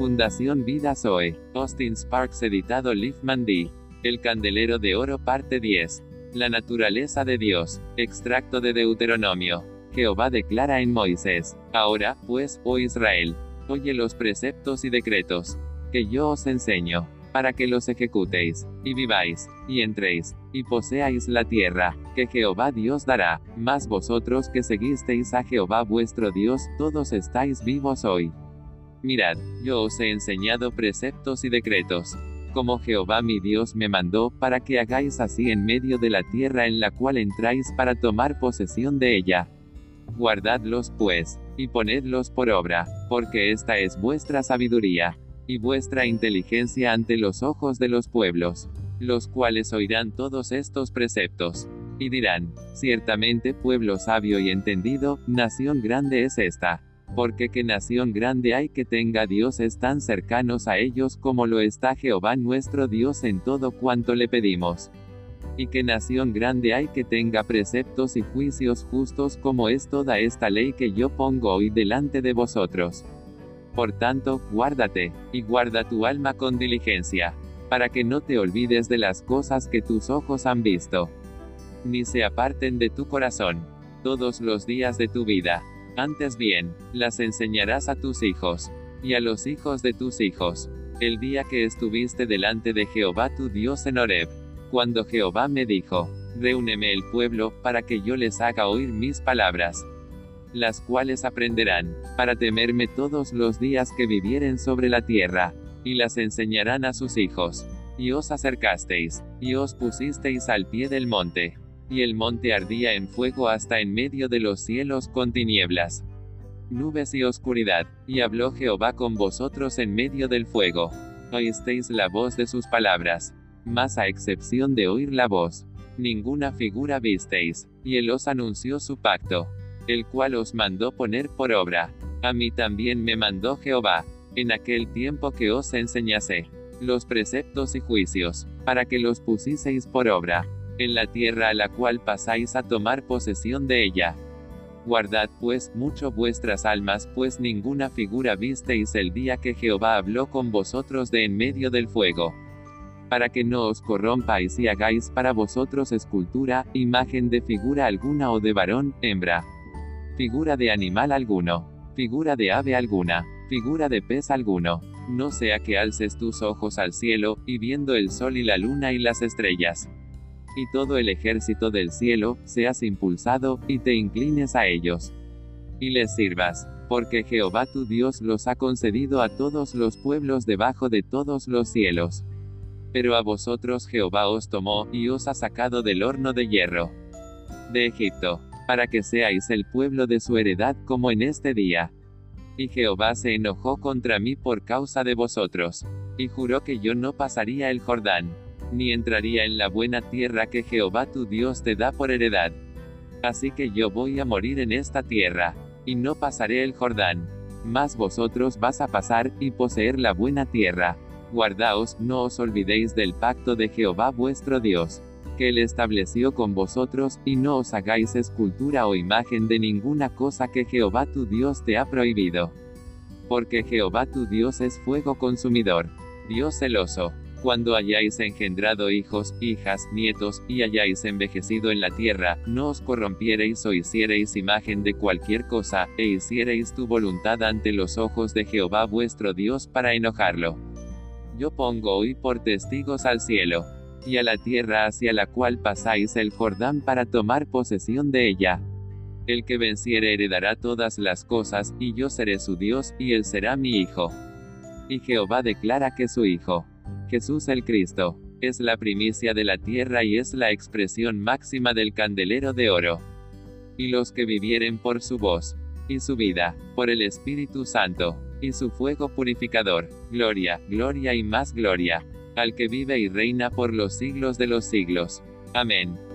Fundación Vida Zoe. Austin Sparks editado Liefman D. El Candelero de Oro parte 10. La naturaleza de Dios. Extracto de Deuteronomio. Jehová declara en Moisés. Ahora, pues, oh Israel, oye los preceptos y decretos que yo os enseño, para que los ejecutéis, y viváis, y entréis, y poseáis la tierra, que Jehová Dios dará, mas vosotros que seguisteis a Jehová vuestro Dios, todos estáis vivos hoy. Mirad, yo os he enseñado preceptos y decretos, como Jehová mi Dios me mandó, para que hagáis así en medio de la tierra en la cual entráis para tomar posesión de ella. Guardadlos pues, y ponedlos por obra, porque esta es vuestra sabiduría, y vuestra inteligencia ante los ojos de los pueblos, los cuales oirán todos estos preceptos, y dirán, ciertamente pueblo sabio y entendido, nación grande es esta porque qué nación grande hay que tenga dioses tan cercanos a ellos como lo está Jehová nuestro Dios en todo cuanto le pedimos. Y qué nación grande hay que tenga preceptos y juicios justos como es toda esta ley que yo pongo hoy delante de vosotros. Por tanto, guárdate, y guarda tu alma con diligencia, para que no te olvides de las cosas que tus ojos han visto, ni se aparten de tu corazón, todos los días de tu vida antes bien, las enseñarás a tus hijos, y a los hijos de tus hijos, el día que estuviste delante de Jehová tu Dios en Horeb, cuando Jehová me dijo, Reúneme el pueblo, para que yo les haga oír mis palabras, las cuales aprenderán, para temerme todos los días que vivieren sobre la tierra, y las enseñarán a sus hijos. Y os acercasteis, y os pusisteis al pie del monte, y el monte ardía en fuego hasta en medio de los cielos con tinieblas, nubes y oscuridad, y habló Jehová con vosotros en medio del fuego. Oísteis la voz de sus palabras, mas a excepción de oír la voz, ninguna figura visteis, y él os anunció su pacto, el cual os mandó poner por obra. A mí también me mandó Jehová, en aquel tiempo que os enseñase los preceptos y juicios, para que los pusieseis por obra en la tierra a la cual pasáis a tomar posesión de ella. Guardad pues mucho vuestras almas, pues ninguna figura visteis el día que Jehová habló con vosotros de en medio del fuego. Para que no os corrompáis y hagáis para vosotros escultura, imagen de figura alguna o de varón, hembra. Figura de animal alguno. Figura de ave alguna. Figura de pez alguno. No sea que alces tus ojos al cielo, y viendo el sol y la luna y las estrellas y todo el ejército del cielo, seas impulsado, y te inclines a ellos. Y les sirvas, porque Jehová tu Dios los ha concedido a todos los pueblos debajo de todos los cielos. Pero a vosotros Jehová os tomó, y os ha sacado del horno de hierro de Egipto, para que seáis el pueblo de su heredad como en este día. Y Jehová se enojó contra mí por causa de vosotros, y juró que yo no pasaría el Jordán ni entraría en la buena tierra que Jehová tu Dios te da por heredad. Así que yo voy a morir en esta tierra, y no pasaré el Jordán. Mas vosotros vas a pasar, y poseer la buena tierra. Guardaos, no os olvidéis del pacto de Jehová vuestro Dios, que él estableció con vosotros, y no os hagáis escultura o imagen de ninguna cosa que Jehová tu Dios te ha prohibido. Porque Jehová tu Dios es fuego consumidor, Dios celoso cuando hayáis engendrado hijos, hijas, nietos, y hayáis envejecido en la tierra, no os corrompiereis o hiciereis imagen de cualquier cosa, e hiciereis tu voluntad ante los ojos de Jehová vuestro Dios para enojarlo. Yo pongo hoy por testigos al cielo, y a la tierra hacia la cual pasáis el Jordán para tomar posesión de ella. El que venciere heredará todas las cosas, y yo seré su Dios, y él será mi hijo. Y Jehová declara que su hijo, Jesús el Cristo, es la primicia de la tierra y es la expresión máxima del candelero de oro. Y los que vivieren por su voz, y su vida, por el Espíritu Santo, y su fuego purificador, gloria, gloria y más gloria, al que vive y reina por los siglos de los siglos. Amén.